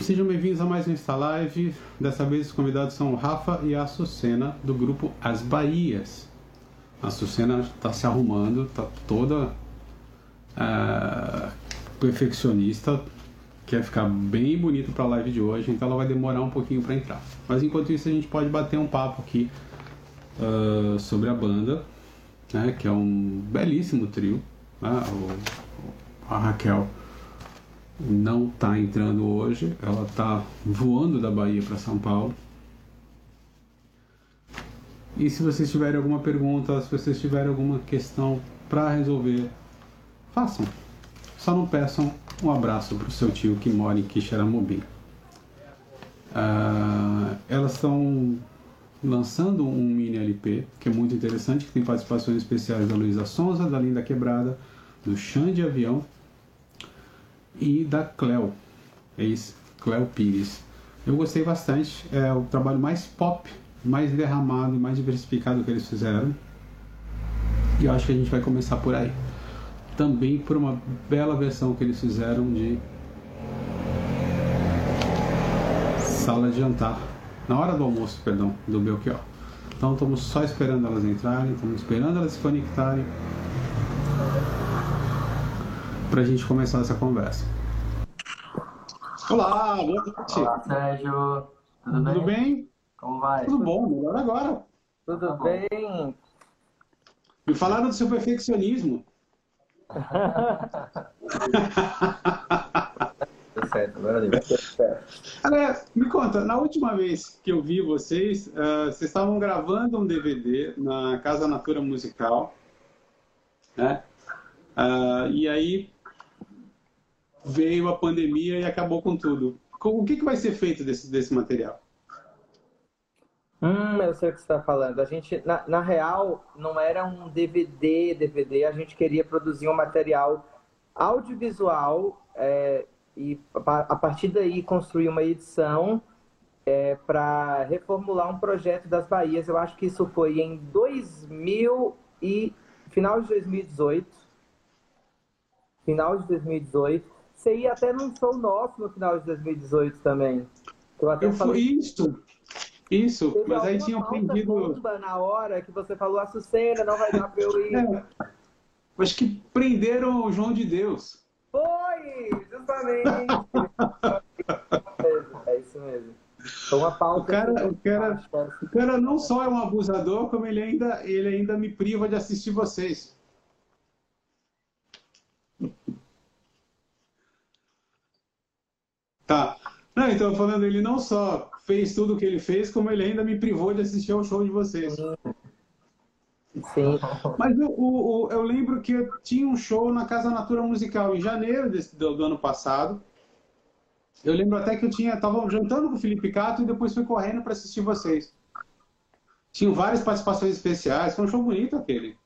Sejam bem-vindos a mais um Insta Live. Dessa vez os convidados são o Rafa e a Açucena do grupo As Bahias. A Açucena está se arrumando, está toda uh, perfeccionista, quer ficar bem bonito para a live de hoje, então ela vai demorar um pouquinho para entrar. Mas enquanto isso a gente pode bater um papo aqui uh, sobre a banda, né, que é um belíssimo trio. Né, o, a Raquel não está entrando hoje, ela está voando da Bahia para São Paulo. E se vocês tiverem alguma pergunta, se vocês tiverem alguma questão para resolver, façam. Só não peçam um abraço para o seu tio que mora em Quixeramobim. Uh, elas estão lançando um mini LP que é muito interessante, que tem participações especiais da Luísa Sonza, da Linda Quebrada, do Xande Avião e da Cleo, ex Cleo Pires. Eu gostei bastante, é o trabalho mais pop, mais derramado e mais diversificado que eles fizeram. E eu acho que a gente vai começar por aí. Também por uma bela versão que eles fizeram de Sala de Jantar, na hora do almoço, perdão, do Belchior. Então estamos só esperando elas entrarem, estamos esperando elas se conectarem para a gente começar essa conversa. Olá, boa noite. Olá, Sérgio. Tudo, Tudo bem? bem? Como vai? Tudo bom, melhor agora. Tudo tá bem? Me falaram do seu perfeccionismo. tá certo, agora Aliás, me conta, na última vez que eu vi vocês, uh, vocês estavam gravando um DVD na Casa Natura Musical, né? Uh, e aí veio a pandemia e acabou com tudo. O que, que vai ser feito desse, desse material? Hum, eu sei o que você está falando. A gente, na, na, real, não era um DVD, DVD. A gente queria produzir um material audiovisual é, e a partir daí construir uma edição é, para reformular um projeto das Bahias. Eu acho que isso foi em 2000 e final de 2018. Final de 2018. Você ia até num show nosso no final de 2018 também. Eu, até eu falei... isso. Isso, Teve mas aí tinha pedido. bomba na hora que você falou a Sucena, não vai dar pra eu ir. É. Acho que prenderam o João de Deus. Foi! Justamente! é isso mesmo. Foi uma pauta. O cara, o, cara, o cara não só é um abusador, como ele ainda, ele ainda me priva de assistir vocês. Tá. Não, então falando, ele não só fez tudo o que ele fez, como ele ainda me privou de assistir ao show de vocês. Sim. Mas o, o, eu lembro que eu tinha um show na Casa Natura Musical em janeiro desse, do, do, ano passado. Eu lembro até que eu tinha estava jantando com o Felipe Cato e depois fui correndo para assistir vocês. Tinham várias participações especiais, foi um show bonito aquele.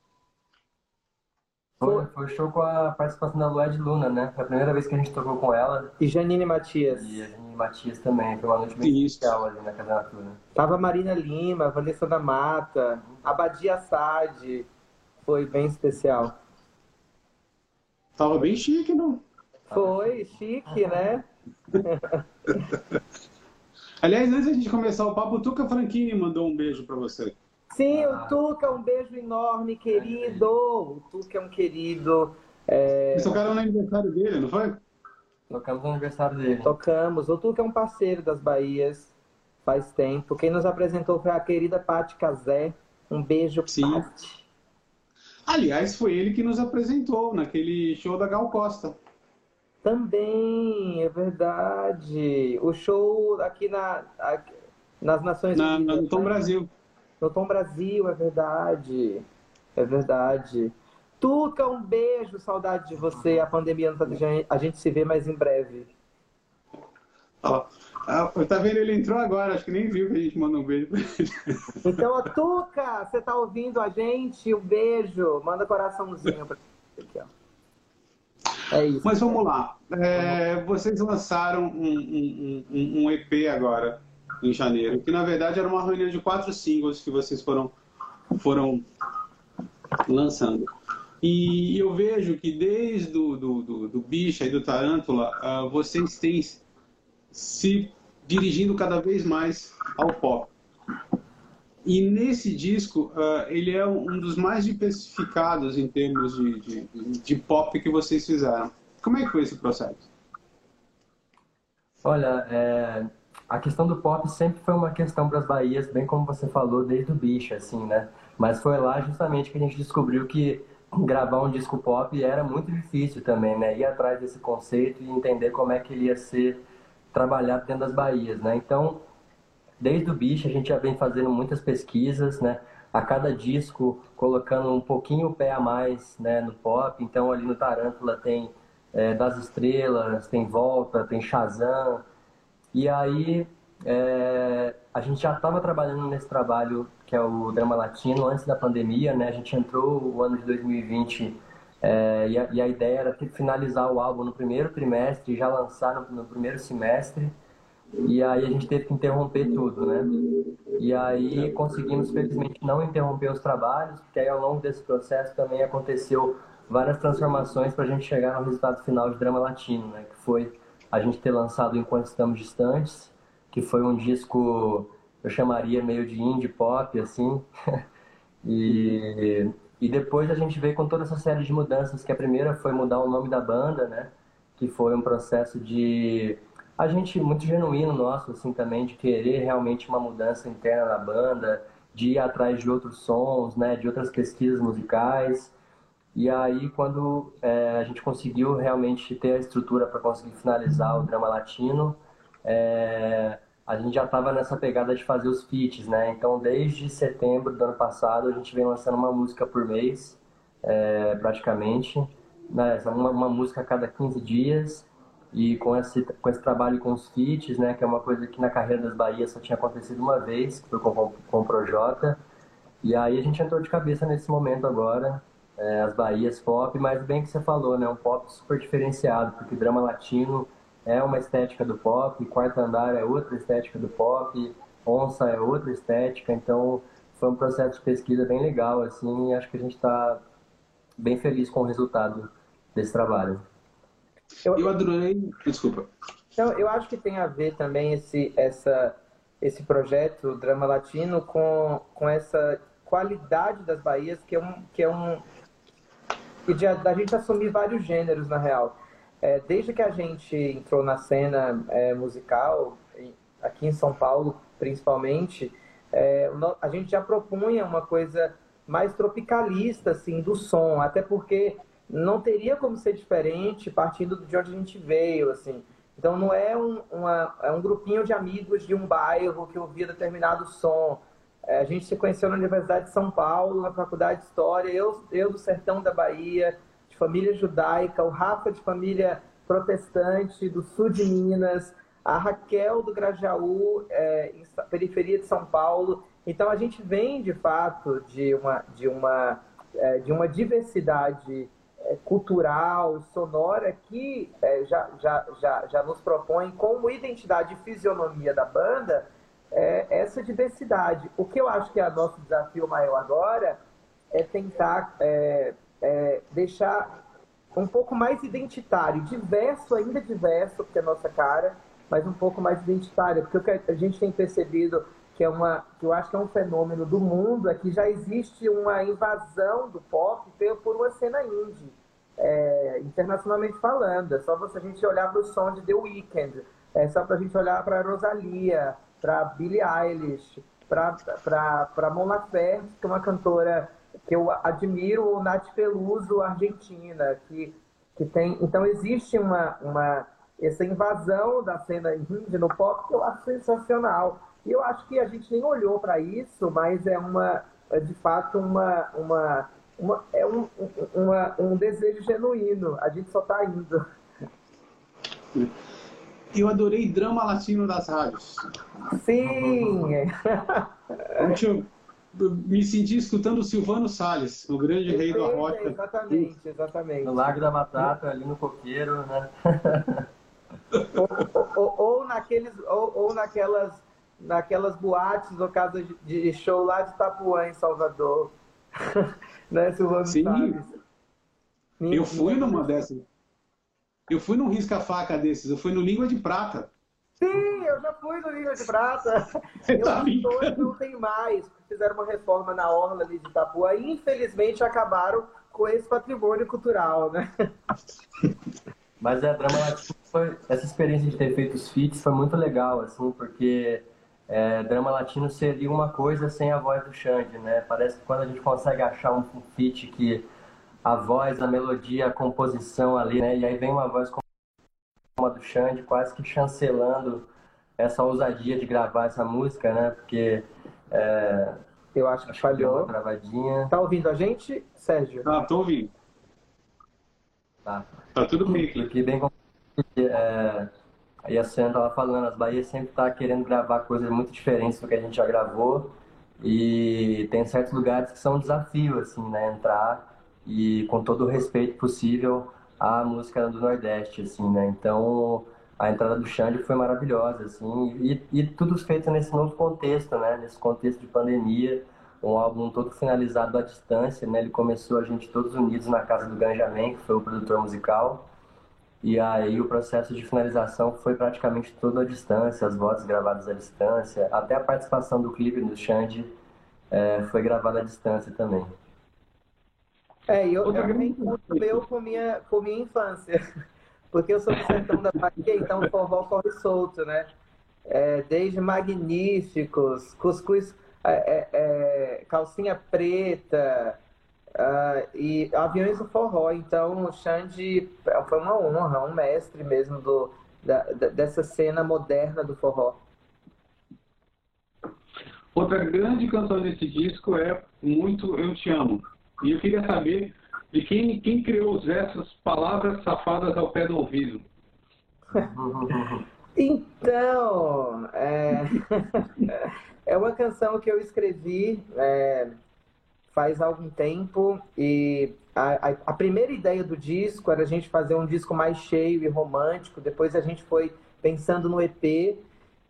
Foi, foi show com a participação da Lued Luna, né? Foi a primeira vez que a gente tocou com ela. E Janine Matias. E a Janine Matias também. Foi uma noite bem especial ali na Casa Natura. Tava Marina Lima, Vanessa da Mata, Abadia Assad. Foi bem especial. Tava bem chique, não? Foi, chique, né? Aliás, antes da gente começar o papo, o Tuca Franchini mandou um beijo para você. Sim, ah. o Tuca, um beijo enorme, querido. O Tuca é um querido. É... Vocês tocaram no aniversário dele, não foi? Tocamos no aniversário dele. Tocamos. O Tuca é um parceiro das Bahias faz tempo. Quem nos apresentou foi a querida Paty Cazé. Um beijo, Sim. Paty. Aliás, foi ele que nos apresentou naquele show da Gal Costa. Também, é verdade. O show aqui na, aqui, nas Nações na, Unidas. No Tom né? Brasil. No Tom Brasil, é verdade. É verdade. Tuca, um beijo, saudade de você. A pandemia não tá deixando a gente se vê mais em breve. Ó, oh, tá vendo? Ele entrou agora, acho que nem viu que a gente mandou um beijo pra ele. Então, Tuca, você tá ouvindo a gente? Um beijo. Manda coraçãozinho pra aqui, ó. É isso. Mas vamos lá. É, vocês lançaram um, um, um, um EP agora em janeiro, que na verdade era uma reunião de quatro singles que vocês foram, foram lançando. E eu vejo que desde do, do, do, do Bicha e do Tarântula, uh, vocês têm se dirigindo cada vez mais ao pop. E nesse disco, uh, ele é um dos mais diversificados em termos de, de, de, pop que vocês fizeram. Como é que foi esse processo? Olha, é, a questão do pop sempre foi uma questão para as Bahias, bem como você falou, desde o bicho, assim, né? Mas foi lá justamente que a gente descobriu que gravar um disco pop era muito difícil também, né? Ir atrás desse conceito e entender como é que ele ia ser trabalhado dentro das Bahias, né? Então, desde o bicho a gente já vem fazendo muitas pesquisas, né? A cada disco colocando um pouquinho o pé a mais, né, no pop. Então ali no Tarântula tem é, Das Estrelas, tem Volta, tem Shazam. E aí é, a gente já estava trabalhando nesse trabalho que é o drama latino antes da pandemia, né? A gente entrou o ano de 2020 é, e, a, e, a, ideia era finalizar o álbum no primeiro trimestre, já lançar no, no, primeiro semestre. E aí a gente teve que interromper tudo, né? E aí conseguimos, felizmente, não interromper os trabalhos, porque aí ao longo desse processo também aconteceu várias transformações para a gente chegar no resultado final de Drama Latino, né? Que foi a gente ter lançado Enquanto Estamos Distantes, que foi um disco, eu chamaria meio de indie pop, assim. e, e depois a gente veio com toda essa série de mudanças, que a primeira foi mudar o nome da banda, né? Que foi um processo de a gente muito genuíno nosso assim também de querer realmente uma mudança interna na banda de ir atrás de outros sons né de outras pesquisas musicais e aí quando é, a gente conseguiu realmente ter a estrutura para conseguir finalizar o drama latino é, a gente já estava nessa pegada de fazer os feats né? Então desde setembro do ano passado a gente vem lançando uma música por mês é, praticamente né, uma, uma música a cada 15 dias. E com esse, com esse trabalho com os feats, né, que é uma coisa que na carreira das Bahias só tinha acontecido uma vez, que foi com, com o Projota. E aí a gente entrou de cabeça nesse momento agora, é, as Bahias pop, mas bem que você falou, né, um pop super diferenciado, porque drama latino é uma estética do pop, Quarto Andar é outra estética do pop, Onça é outra estética, então foi um processo de pesquisa bem legal, assim, e acho que a gente está bem feliz com o resultado desse trabalho. Eu, eu adorei. Desculpa. Então, eu acho que tem a ver também esse, essa, esse projeto Drama Latino com, com essa qualidade das Bahias, que é um. Que é um que de, da gente assumir vários gêneros, na real. É, desde que a gente entrou na cena é, musical, aqui em São Paulo principalmente, é, a gente já propunha uma coisa mais tropicalista assim, do som, até porque não teria como ser diferente partindo de onde a gente veio, assim. Então não é um, uma, é um grupinho de amigos de um bairro que ouvia determinado som. É, a gente se conheceu na Universidade de São Paulo, na Faculdade de História, eu, eu do sertão da Bahia, de família judaica, o Rafa de família protestante do sul de Minas, a Raquel do Grajaú, é, em periferia de São Paulo. Então a gente vem de fato de uma, de uma, é, de uma diversidade é, cultural, sonora, que é, já, já, já, já nos propõe como identidade e fisionomia da banda é, essa diversidade. O que eu acho que é o nosso desafio maior agora é tentar é, é, deixar um pouco mais identitário, diverso, ainda diverso, porque é a nossa cara, mas um pouco mais identitário, porque o que a gente tem percebido que é uma que eu acho que é um fenômeno do mundo é que já existe uma invasão do pop por uma cena indie é, internacionalmente falando. É só você a gente olhar para o som de The Weeknd. É só para a gente olhar para Rosalia para Billie Eilish para Mon Laferte que é uma cantora que eu admiro ou Nath Peluso argentina que que tem então existe uma uma essa invasão da cena indie no pop que eu acho sensacional e eu acho que a gente nem olhou para isso, mas é uma, é de fato, uma, uma, uma é um, uma, um desejo genuíno. A gente só está indo. Eu adorei drama latino das rádios. Sim! eu me senti escutando o Silvano Salles, o grande rei do rock. Exatamente, exatamente. No Lago da Batata, ali no coqueiro, né? ou, ou, ou, naqueles, ou, ou naquelas naquelas boates ou casas de show lá de Itapuã, em Salvador. né, Silvano Sim. Salles. Eu fui numa dessas. Eu fui num risca-faca desses, eu fui no Língua de Prata. Sim, eu já fui no Rio de Prata. Eu tá hoje não tem mais. Fizeram uma reforma na orla ali de Itapuã e infelizmente acabaram com esse patrimônio cultural, né? Mas é, Drama Latino foi, essa experiência de ter feito os feats foi muito legal, assim, porque é, Drama Latino seria uma coisa sem a voz do Xande, né? Parece que quando a gente consegue achar um feat que a voz, a melodia, a composição ali, né? E aí vem uma voz como a do Xande, quase que chancelando essa ousadia de gravar essa música, né? Porque é, eu acho que acho falhou. Que travadinha. Tá ouvindo a gente, Sérgio? Ah, tô ouvindo. Tá. Tá tudo bem. Porque bem é, aí a Sandra tava falando, as Bahias sempre tá querendo gravar coisas muito diferentes do que a gente já gravou. E tem certos lugares que são um desafio, assim, né? Entrar e com todo o respeito possível à música do Nordeste, assim, né? Então, a entrada do Xande foi maravilhosa, assim, e, e tudo feito nesse novo contexto, né? Nesse contexto de pandemia, um álbum todo finalizado à distância, né? Ele começou a gente todos unidos na casa do Ganjamin, que foi o produtor musical, e aí o processo de finalização foi praticamente todo à distância, as vozes gravadas à distância, até a participação do clipe do Xande é, foi gravada à distância também. É, eu, eu também curto meu com minha, com minha infância. Porque eu sou do sertão da Bahia, então o forró corre solto, né? É, desde magníficos, cuscuz, é, é, é calcinha preta uh, e aviões do forró. Então o Xande foi uma honra, um mestre mesmo do, da, dessa cena moderna do forró. Outra grande canção desse disco é Muito Eu Te Amo. E eu queria saber de quem, quem criou essas palavras safadas ao pé do ouvido. então, é... é uma canção que eu escrevi é... faz algum tempo e a, a, a, primeira ideia do disco era a gente fazer um disco mais cheio e romântico. Depois a gente foi pensando no EP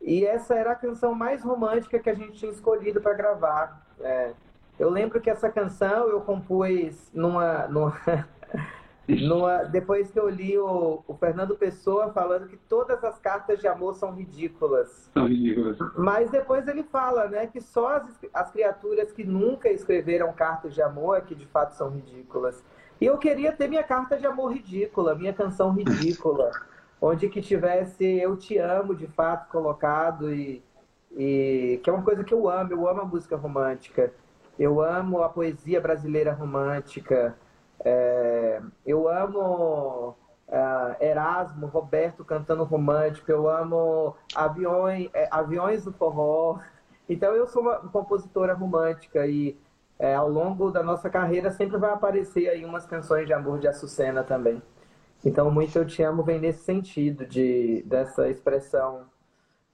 e essa era a canção mais romântica que a gente tinha escolhido para gravar. É... Eu lembro que essa canção eu compus numa, numa, numa depois que eu li o, o, Fernando Pessoa falando que todas as cartas de amor são ridículas. São ridículas. Mas depois ele fala, né, que só as, as criaturas que nunca escreveram cartas de amor é que de fato são ridículas. E eu queria ter minha carta de amor ridícula, minha canção ridícula, onde que tivesse eu te amo de fato colocado e, e que é uma coisa que eu amo, eu amo a música romântica. Eu amo a poesia brasileira romântica. É, eu amo uh, Erasmo, Roberto cantando romântico. Eu amo aviões, é, aviões do forró. Então eu sou uma compositora romântica e é, ao longo da nossa carreira sempre vai aparecer aí umas canções de amor de Açucena também. Então muito eu te amo vem nesse sentido de dessa expressão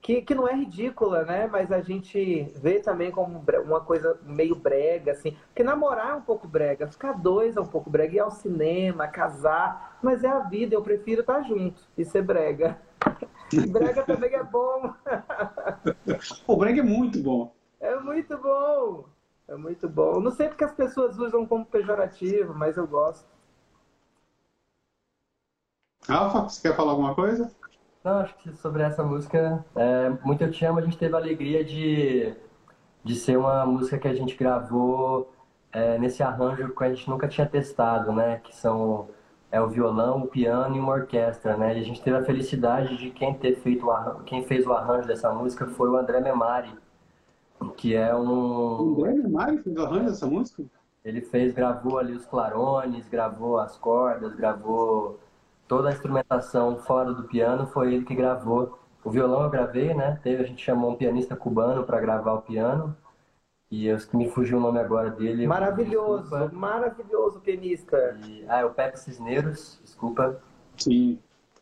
que, que não é ridícula, né? Mas a gente vê também como uma coisa meio brega, assim. Porque namorar é um pouco brega, ficar dois é um pouco brega, ir ao cinema, casar, mas é a vida, eu prefiro estar junto e ser brega. E brega também é bom. o brega é muito bom. É muito bom. É muito bom. Não sei porque as pessoas usam como pejorativo, mas eu gosto. Alfa, você quer falar alguma coisa? Não, acho que sobre essa música, é, Muito Eu Te Amo, a gente teve a alegria de, de ser uma música que a gente gravou é, nesse arranjo que a gente nunca tinha testado, né? Que são é o violão, o piano e uma orquestra, né? E a gente teve a felicidade de quem ter feito o arranjo, quem fez o arranjo dessa música foi o André Memari, que é um o André Memari fez o arranjo dessa música? Ele fez, gravou ali os clarones, gravou as cordas, gravou toda a instrumentação fora do piano foi ele que gravou. O violão eu gravei, né? Teve, a gente chamou um pianista cubano para gravar o piano. E eu que me fugiu o nome agora dele. Maravilhoso, desculpa. maravilhoso pianista. E, ah, é o Pepe Cisneros, desculpa. Sim.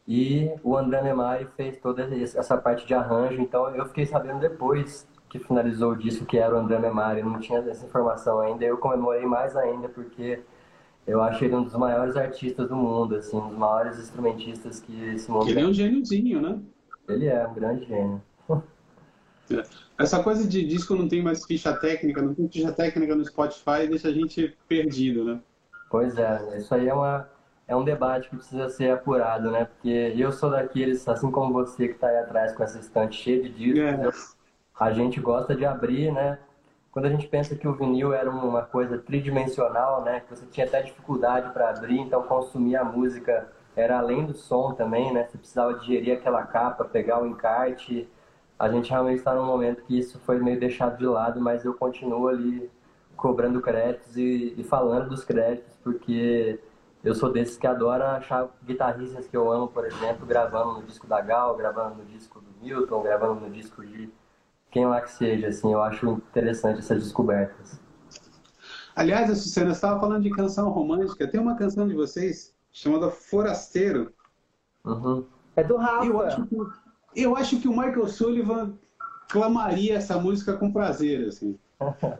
E o André Nemari fez toda essa parte de arranjo, então eu fiquei sabendo depois que finalizou o disco que era o André Nemari, eu não tinha essa informação ainda, eu comemorei mais ainda porque eu acho ele um dos maiores artistas do mundo, assim, um dos maiores instrumentistas que esse mundo Ele é um gêniozinho, né? Ele é um grande gênio. É. Essa coisa de disco não tem mais ficha técnica, não tem ficha técnica no Spotify, deixa a gente perdido, né? Pois é, isso aí é uma, é um debate que precisa ser apurado, né? Porque eu sou daqueles, assim como você que está aí atrás com essa estante cheia de discos, é. a gente gosta de abrir, né? Quando a gente pensa que o vinil era uma coisa tridimensional, né? Que você tinha até dificuldade para abrir, então consumir a música era além do som também, né? Você precisava digerir aquela capa, pegar o encarte. A gente realmente está num momento que isso foi meio deixado de lado, mas eu continuo ali cobrando créditos e, e falando dos créditos, porque eu sou desses que adora achar guitarristas que eu amo, por exemplo, gravando no disco da Gal, gravando no disco do Milton, gravando no disco de quem lá que seja, assim, eu acho interessante essas descobertas. Aliás, a Sucena estava falando de canção romântica, tem uma canção de vocês chamada Forasteiro. Uhum. É do Rafa. Eu acho, que, eu acho que o Michael Sullivan clamaria essa música com prazer, assim.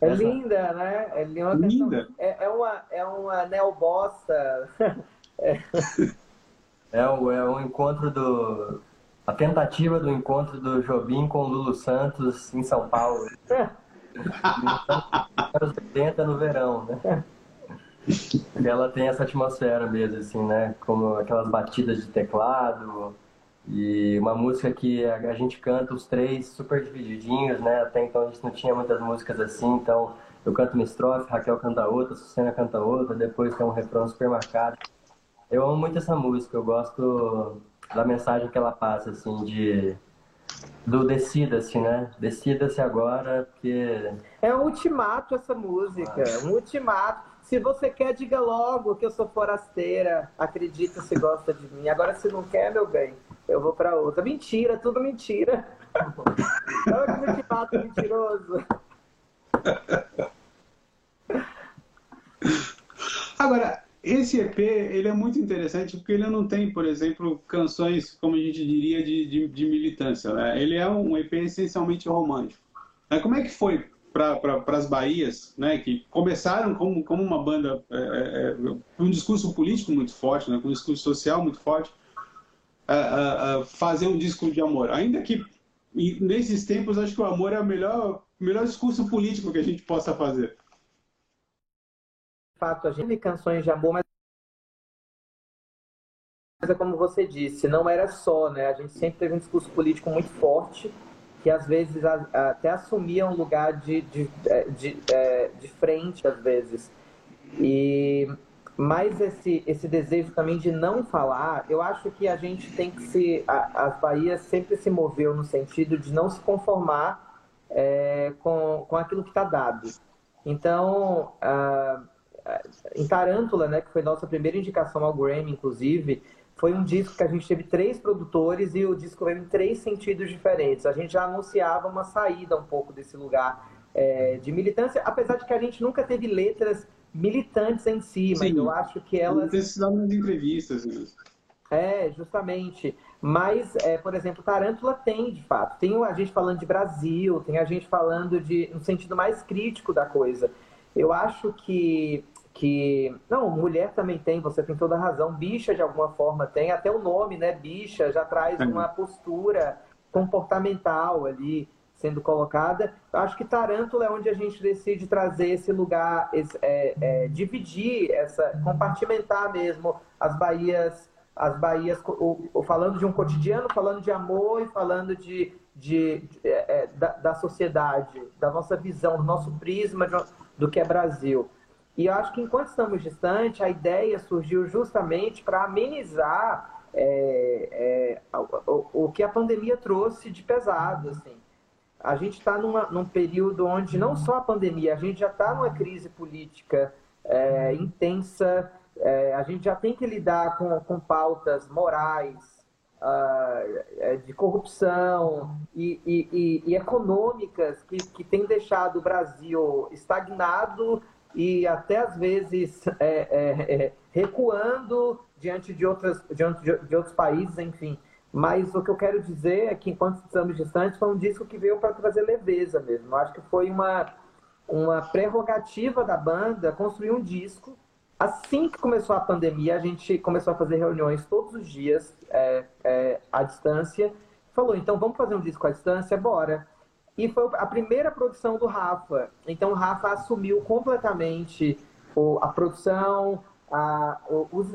É linda, né? É linda. linda. É, é, uma, é uma neobossa. é. É, o, é um encontro do. A tentativa do encontro do Jobim com o Lulu Santos em São Paulo. anos 80 no verão, né? Ela tem essa atmosfera mesmo, assim, né? Como aquelas batidas de teclado, e uma música que a, gente canta os três super divididinhos, né? Até então a gente não tinha muitas músicas assim, então eu canto uma estrofe, Raquel canta outra, Sucena canta outra, depois tem um refrão super marcado. Eu amo muito essa música, eu gosto da mensagem que ela passa, assim, de do decida-se, né? Decida-se agora, porque. É um ultimato essa música, ah. um ultimato. Se você quer, diga logo que eu sou forasteira. Acredita se gosta de mim. Agora, se não quer, meu bem, eu vou para outra. Mentira, tudo mentira. Olha que ultimato mentiroso. Agora, esse EP ele é muito interessante porque ele não tem, por exemplo, canções, como a gente diria, de, de, de militância. Né? Ele é um EP essencialmente romântico. Como é que foi para as Bahias, né, que começaram como, como uma banda é, é, é, com um discurso político muito forte, né, com um discurso social muito forte, fazer um disco de amor. Ainda que nesses tempos acho que o amor é o melhor, melhor discurso político que a gente possa fazer. Fato, a gente tem canções de amor, mas é como você disse, não era só, né? A gente sempre teve um discurso político muito forte que às vezes até assumia um lugar de, de, é, de, é, de frente, às vezes. E mas esse, esse desejo também de não falar, eu acho que a gente tem que se. A, as Bahias sempre se moveu no sentido de não se conformar é, com, com aquilo que está dado. Então, a, em Tarântula, né, que foi nossa primeira indicação ao Grammy, inclusive, foi um disco que a gente teve três produtores e o disco veio em três sentidos diferentes. A gente já anunciava uma saída um pouco desse lugar é, de militância, apesar de que a gente nunca teve letras militantes em si, mas Sim, eu acho que elas. Precisamos de entrevistas. Né? É, justamente. Mas, é, por exemplo, Tarântula tem, de fato. Tem a gente falando de Brasil, tem a gente falando de no sentido mais crítico da coisa. Eu acho que que não, mulher também tem, você tem toda a razão. Bicha de alguma forma tem, até o nome, né? Bicha já traz uma postura comportamental ali sendo colocada. Acho que Tarântula é onde a gente decide trazer esse lugar, esse, é, é, dividir essa, compartimentar mesmo as Bahias, as Bahias, o, o, falando de um cotidiano, falando de amor e falando de, de, de é, é da, da, sociedade, da nossa visão, do nosso prisma de, do que é Brasil. E eu acho que enquanto estamos distantes, a ideia surgiu justamente para amenizar é, é, o, o, que a pandemia trouxe de pesado. Assim. A gente está num período onde não só a pandemia, a gente já está numa crise política é, intensa, é, a gente já tem que lidar com, com pautas morais, uh, de corrupção e, e, e, e econômicas que, que têm deixado o Brasil estagnado e até às vezes é, é, é, recuando diante de, outras, diante de, outros países, enfim. Mas o que eu quero dizer é que, enquanto estamos distantes, foi um disco que veio para trazer leveza mesmo. Eu acho que foi uma, uma prerrogativa da banda construir um disco. Assim que começou a pandemia, a gente começou a fazer reuniões todos os dias é, é, à distância. Falou, então vamos fazer um disco à distância? Bora. E foi a primeira produção do Rafa. Então o Rafa assumiu completamente a produção, a,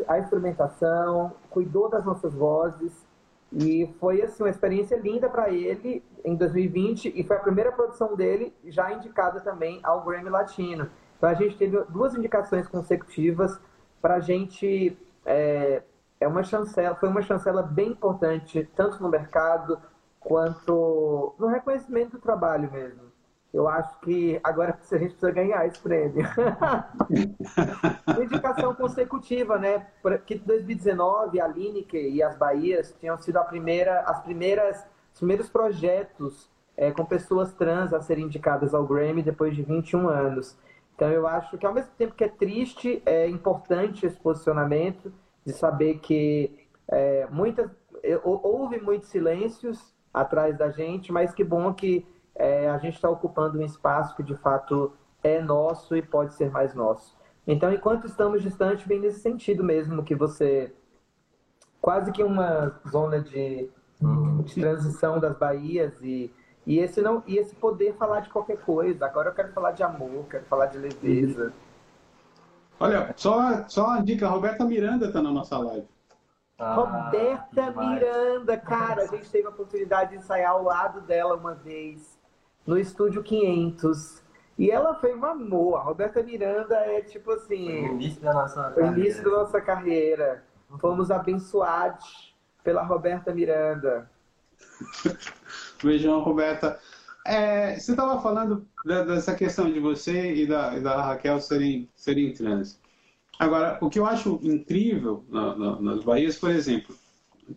a instrumentação, cuidou das nossas vozes e foi assim uma experiência linda para ele em 2020 e foi a primeira produção dele já indicada também ao Grammy Latino. Então a gente teve duas indicações consecutivas para a gente é, é uma chancela, foi uma chancela bem importante tanto no mercado quanto no reconhecimento do trabalho mesmo. Eu acho que agora a gente precisa ganhar esse prêmio. indicação consecutiva, né? Que 2019 a Lineker e as Bahias tinham sido a primeira, as primeiras, os primeiros projetos é, com pessoas trans a serem indicadas ao Grammy depois de 21 anos. Então eu acho que ao mesmo tempo que é triste, é importante esse posicionamento de saber que é, muitas houve muitos silêncios atrás da gente, mas que bom que é, a gente está ocupando um espaço que de fato é nosso e pode ser mais nosso. Então, enquanto estamos distantes, vem nesse sentido mesmo, que você. quase que uma zona de, de transição das Bahias e, e, esse não, e esse poder falar de qualquer coisa. Agora eu quero falar de amor, quero falar de leveza. Olha, só, só uma dica: a Roberta Miranda está na nossa live. Ah, Roberta Miranda, cara, a gente teve a oportunidade de ensaiar ao lado dela uma vez no estúdio 500. E ela foi um amor. A Roberta Miranda é tipo assim. Foi o início da nossa carreira. Início da nossa carreira. Fomos abençoados pela Roberta Miranda. Beijão, Roberta. É, você estava falando dessa questão de você e da, e da Raquel serem, serem trans. Agora, o que eu acho incrível na, na, nas Bahias, por exemplo,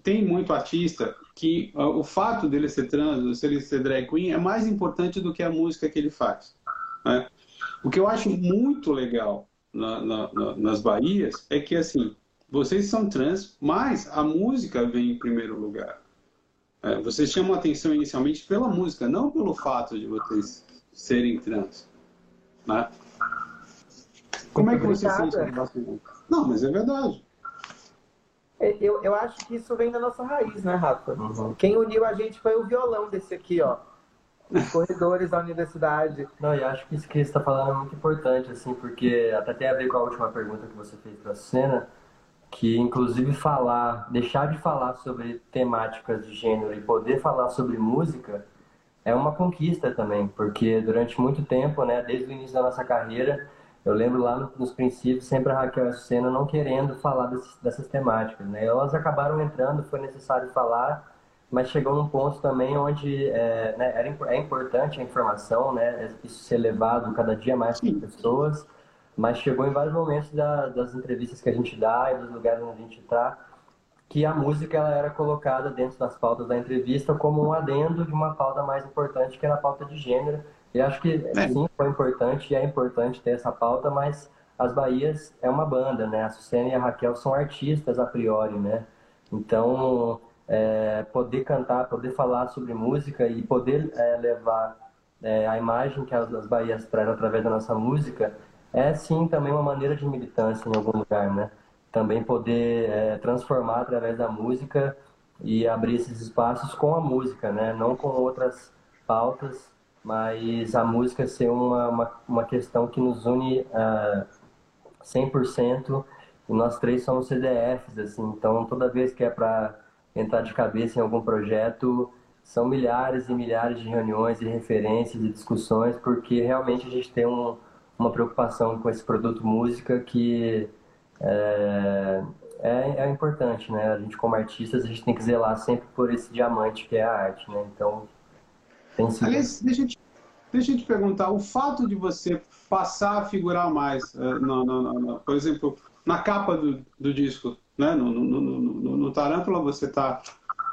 tem muito artista que o fato dele ser trans, ou ele ser drag queen, é mais importante do que a música que ele faz. Né? O que eu acho muito legal na, na, nas Bahias é que, assim, vocês são trans, mas a música vem em primeiro lugar. É, vocês chamam atenção inicialmente pela música, não pelo fato de vocês serem trans. Né? Como é que você sente? Não, mas é verdade. É, eu, eu acho que isso vem da nossa raiz, né, Rafa? Uhum. Quem uniu a gente foi o violão desse aqui, ó. Os corredores da universidade. Não, e acho que isso que você está falando é muito importante, assim, porque até tem a ver com a última pergunta que você fez para a cena, que inclusive falar, deixar de falar sobre temáticas de gênero e poder falar sobre música é uma conquista também, porque durante muito tempo, né, desde o início da nossa carreira, eu lembro lá nos princípios, sempre a Raquel e a Sucena não querendo falar dessas, dessas temáticas, né? Elas acabaram entrando, foi necessário falar, mas chegou num ponto também onde é, né, era, é importante a informação, né? Isso ser levado cada dia mais para as pessoas, mas chegou em vários momentos da, das entrevistas que a gente dá e dos lugares onde a gente está, que a música ela era colocada dentro das pautas da entrevista como um adendo de uma pauta mais importante que era a pauta de gênero, e acho que é. sim, foi importante e é importante ter essa pauta, mas as Bahias é uma banda, né? A Sucena e a Raquel são artistas a priori, né? Então, é, poder cantar, poder falar sobre música e poder é, levar é, a imagem que as, as Bahias trazem através da nossa música é sim também uma maneira de militância em algum lugar, né? Também poder é, transformar através da música e abrir esses espaços com a música, né? Não com outras pautas mas a música ser uma, uma, uma questão que nos une uh, 100% e nós três somos CDFs, assim, então toda vez que é para entrar de cabeça em algum projeto, são milhares e milhares de reuniões e referências e discussões, porque realmente a gente tem um, uma preocupação com esse produto música que é, é, é, importante, né? A gente como artistas, a gente tem que zelar sempre por esse diamante que é a arte, né? Então, Aliás, deixa eu, te, deixa eu te perguntar, o fato de você passar a figurar mais, uh, no, no, no, por exemplo, na capa do, do disco, né? no, no, Tarântula você está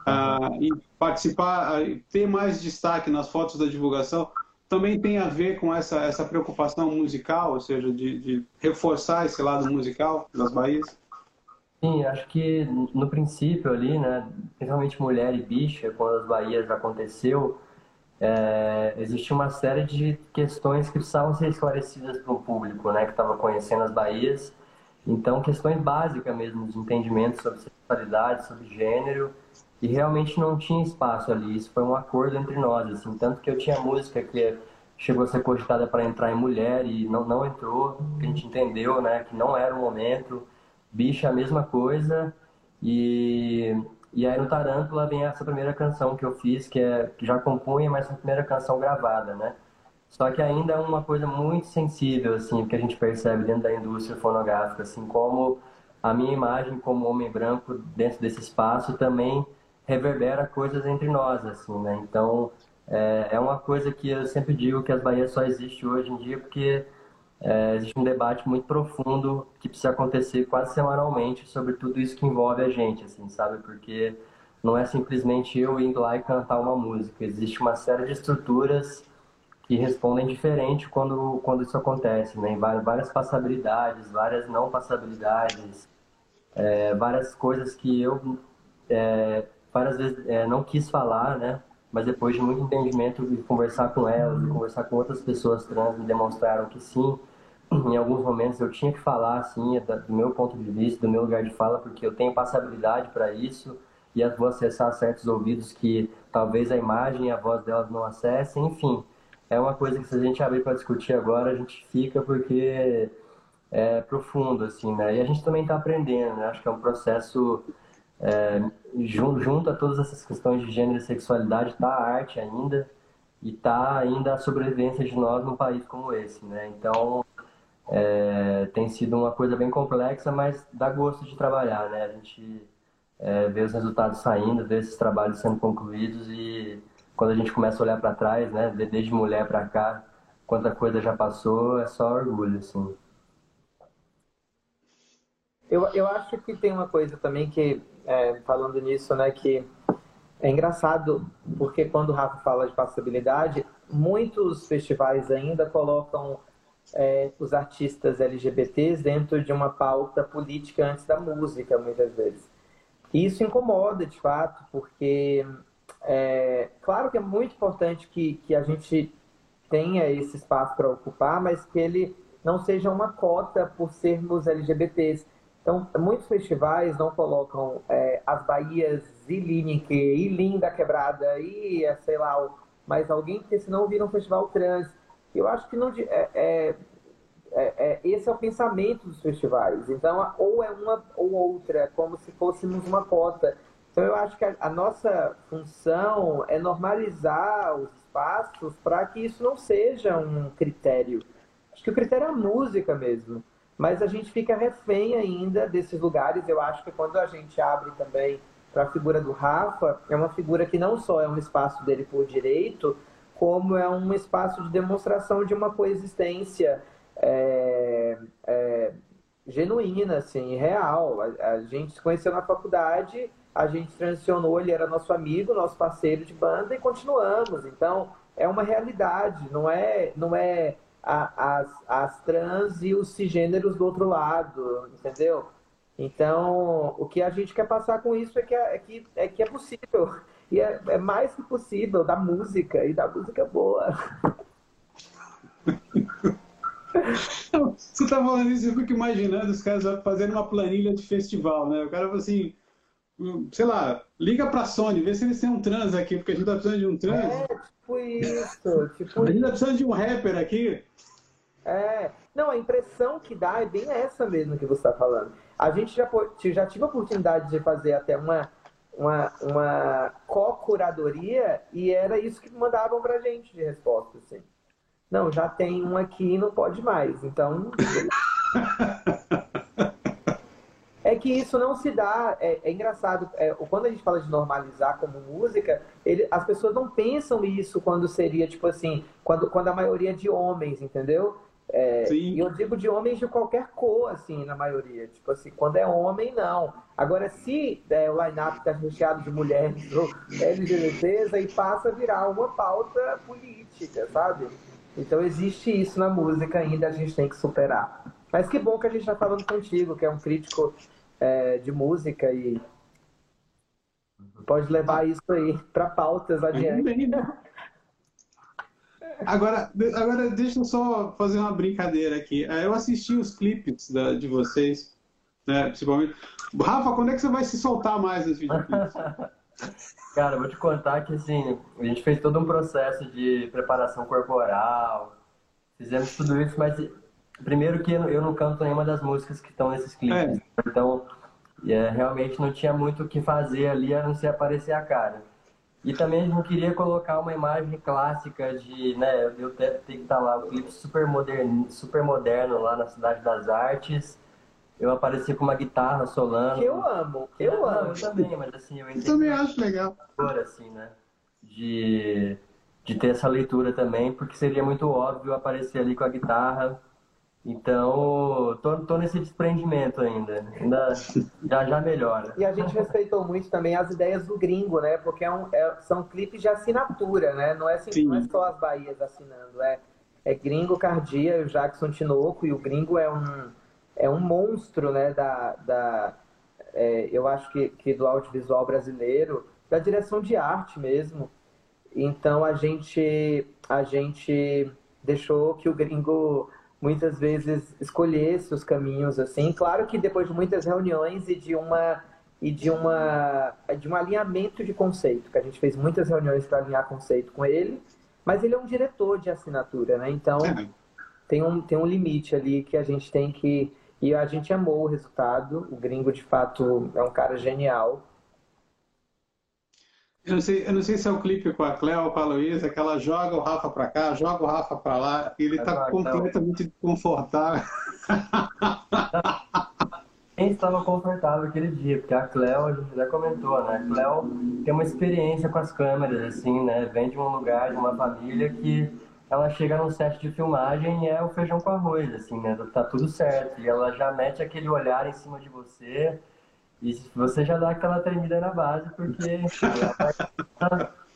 uh, e participar, uh, ter mais destaque nas fotos da divulgação, também tem a ver com essa, essa preocupação musical, ou seja, de, de reforçar esse lado musical das Bahias? Sim, acho que no princípio ali, né, principalmente Mulher e Bicha, quando as Bahias aconteceu, é, existia uma série de questões que precisavam ser esclarecidas para o público, né, que estava conhecendo as Bahias. Então, questões básicas mesmo, de entendimento sobre sexualidade, sobre gênero, e realmente não tinha espaço ali. Isso foi um acordo entre nós, assim, tanto que eu tinha música que chegou a ser cogitada para entrar em mulher e não, não entrou, que a gente entendeu, né, que não era o momento. Bicha, a mesma coisa. E, e aí no Tarântula vem essa primeira canção que eu fiz, que, é, que já compunha, mas a primeira canção gravada, né? Só que ainda é uma coisa muito sensível, assim, que a gente percebe dentro da indústria fonográfica, assim, como a minha imagem como homem branco dentro desse espaço também reverbera coisas entre nós, assim, né? Então, é, é uma coisa que eu sempre digo que as Bahias só existe hoje em dia porque é, existe um debate muito profundo que precisa acontecer quase semanalmente sobre tudo isso que envolve a gente, assim, sabe? Porque não é simplesmente eu indo lá e cantar uma música. Existe uma série de estruturas que respondem diferente quando, quando isso acontece, né? Várias passabilidades, várias não passabilidades, é, várias coisas que eu é, várias vezes é, não quis falar, né? Mas depois de muito entendimento e conversar com elas, conversar com outras pessoas trans, me demonstraram que sim, em alguns momentos eu tinha que falar assim, do meu ponto de vista, do meu lugar de fala, porque eu tenho passabilidade para isso e vou acessar certos ouvidos que talvez a imagem e a voz delas não acessem, enfim. É uma coisa que se a gente abrir para discutir agora, a gente fica porque é profundo, assim, né? E a gente também está aprendendo, né? Acho que é um processo é, junto, junto a todas essas questões de gênero e sexualidade está a arte ainda e está ainda a sobrevivência de nós num país como esse, né? Então é, tem sido uma coisa bem complexa, mas dá gosto de trabalhar, né? A gente é, vê os resultados saindo, vê esses trabalhos sendo concluídos e quando a gente começa a olhar para trás, né? Desde mulher para cá, quanta coisa já passou, é só orgulho, assim. Eu, eu acho que tem uma coisa também que, é, falando nisso, né, que é engraçado, porque quando o Rafa fala de passabilidade, muitos festivais ainda colocam é, os artistas LGBTs dentro de uma pauta política antes da música, muitas vezes. E isso incomoda, de fato, porque é, claro que é muito importante que, que a gente tenha esse espaço para ocupar, mas que ele não seja uma cota por sermos LGBTs. Então, muitos festivais não colocam é, as Bahias Ilinique, Ilim da Quebrada e, sei lá, mais alguém, porque senão vira um festival trans. Eu acho que não, é, é, é, é, esse é o pensamento dos festivais. Então, ou é uma ou outra, como se fôssemos uma cota. Então, eu acho que a, a nossa função é normalizar os espaços para que isso não seja um critério. Acho que o critério é a música mesmo mas a gente fica refém ainda desses lugares. Eu acho que quando a gente abre também para a figura do Rafa, é uma figura que não só é um espaço dele por direito, como é um espaço de demonstração de uma coexistência é, é, genuína, assim, real. A, a, gente se conheceu na faculdade, a gente transicionou, ele era nosso amigo, nosso parceiro de banda e continuamos. Então, é uma realidade, não é, não é a, as, as trans e os cisgêneros do outro lado, entendeu? Então, o que a gente quer passar com isso é que é, é que, é, que é possível. E é, é mais que possível da música, e da música boa. Você tá falando isso, eu fico imaginando os caras fazendo uma planilha de festival, né? O cara fala assim, sei lá, liga pra Sony, vê se eles têm um trans aqui, porque a gente tá precisando de um trans. É, tipo isso. Tipo a gente tá precisando de um rapper aqui. É. Não, a impressão que dá é bem essa mesmo que você está falando. A gente já, já tive a oportunidade de fazer até uma, uma, uma co-curadoria e era isso que mandavam pra gente de resposta, assim. Não, já tem um aqui e não pode mais. Então. é que isso não se dá. É, é engraçado. É, quando a gente fala de normalizar como música, ele, as pessoas não pensam isso quando seria, tipo assim, quando, quando a maioria é de homens, entendeu? É, e eu digo de homens de qualquer cor, assim, na maioria. Tipo assim, quando é homem, não. Agora, se é, o line-up está recheado de mulheres ou LGBTs, aí passa a virar uma pauta política, sabe? Então existe isso na música ainda, a gente tem que superar. Mas que bom que a gente está falando contigo, que é um crítico é, de música e pode levar isso aí para pautas adiante. Agora, agora, deixa eu só fazer uma brincadeira aqui. É, eu assisti os clipes da, de vocês, né, principalmente. Rafa, quando é que você vai se soltar mais nos videoclipes? Cara, vou te contar que assim, a gente fez todo um processo de preparação corporal, fizemos tudo isso, mas Primeiro que eu não canto nenhuma das músicas que estão nesses clipes. É. Então, é, realmente não tinha muito o que fazer ali, a não ser aparecer a cara. E também a gente não queria colocar uma imagem clássica de, né, eu tenho que estar lá, o clipe super moderno, super moderno lá na Cidade das Artes. Eu apareci com uma guitarra solando. Que eu amo, eu não, amo. Eu também, mas assim, eu Eu também acho legal. Assim, né? De, de ter essa leitura também, porque seria muito óbvio aparecer ali com a guitarra então, tô, tô nesse desprendimento ainda. ainda já, já melhora. E a gente respeitou muito também as ideias do gringo, né? Porque é um, é, são clipes de assinatura, né? Não é, assim, não é só as Bahias assinando. É, é Gringo Cardia, o Jackson Tinoco, e o Gringo é um, é um monstro, né? Da, da, é, eu acho que, que do audiovisual brasileiro, da direção de arte mesmo. Então, a gente, a gente deixou que o Gringo muitas vezes escolhesse os caminhos assim. Claro que depois de muitas reuniões e de uma e de uma de um alinhamento de conceito, que a gente fez muitas reuniões para alinhar conceito com ele, mas ele é um diretor de assinatura, né? Então é. tem um tem um limite ali que a gente tem que e a gente amou o resultado. O gringo de fato é um cara genial eu não, sei, eu não sei se é o clipe com a Cléo ou com a Luísa, que ela joga o Rafa para cá, joga o Rafa para lá, e ele está completamente desconfortável. Quem estava confortável aquele dia, porque a Cléo, a gente já comentou, né? A Cléo tem uma experiência com as câmeras, assim, né? Vem de um lugar, de uma família que ela chega num set de filmagem e é o feijão com arroz, assim, né? Tá tudo certo. E ela já mete aquele olhar em cima de você e você já dá aquela tremida na base, porque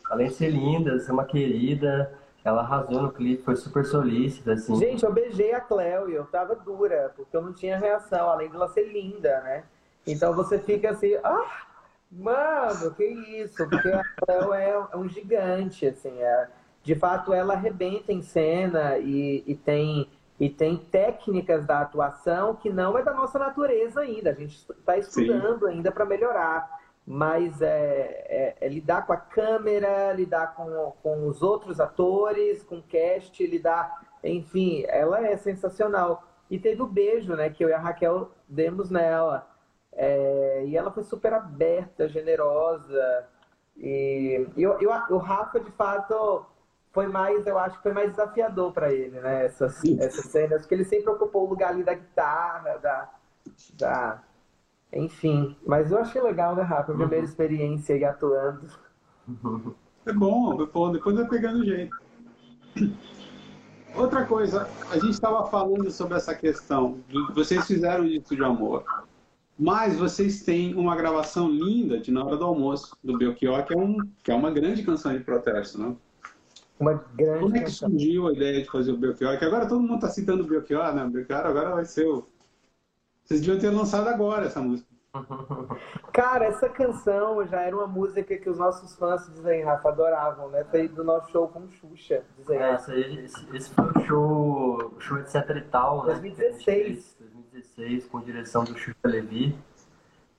além de ser linda, ser uma querida, ela arrasou no clipe, foi super solícita, assim. Gente, eu beijei a Cleo e eu tava dura, porque eu não tinha reação, além de ela ser linda, né? Então você fica assim, ah, mano, que isso? Porque a Cleo é, um gigante, assim, é, de fato ela arrebenta em cena e, e tem e tem técnicas da atuação que não é da nossa natureza ainda. A gente está estudando Sim. ainda para melhorar. Mas é, é, é, lidar com a câmera, lidar com, com os outros atores, com o cast, lidar. Enfim, ela é sensacional. E teve o beijo, né, que eu e a Raquel demos nela. É, e ela foi super aberta, generosa. E, e eu, eu, o Rafa, de fato, foi mais, eu acho que foi mais desafiador para ele, né? Essas, essas cenas, porque ele sempre ocupou o lugar ali da guitarra, da, da... Enfim, mas eu achei legal, né, Rafa? A primeira uhum. experiência aí atuando. É bom, é bom, depois vai pegando jeito. Outra coisa, a gente estava falando sobre essa questão, vocês fizeram isso de amor, mas vocês têm uma gravação linda de Na Hora do Almoço, do Belchior, que é, um, que é uma grande canção de protesto, né? Uma grande Como é que surgiu a ideia de fazer o Belchior? Que agora todo mundo está citando o Belchior, né? O Belchior agora vai ser o... Vocês deviam ter lançado agora essa música. Cara, essa canção já era uma música que os nossos fãs, dizem, Rafa, adoravam, né? Foi do nosso show com Xuxa, dizem. É, esse, esse, foi o show, o show etc e tal, né? 2016. 2016, com direção do Xuxa Levi.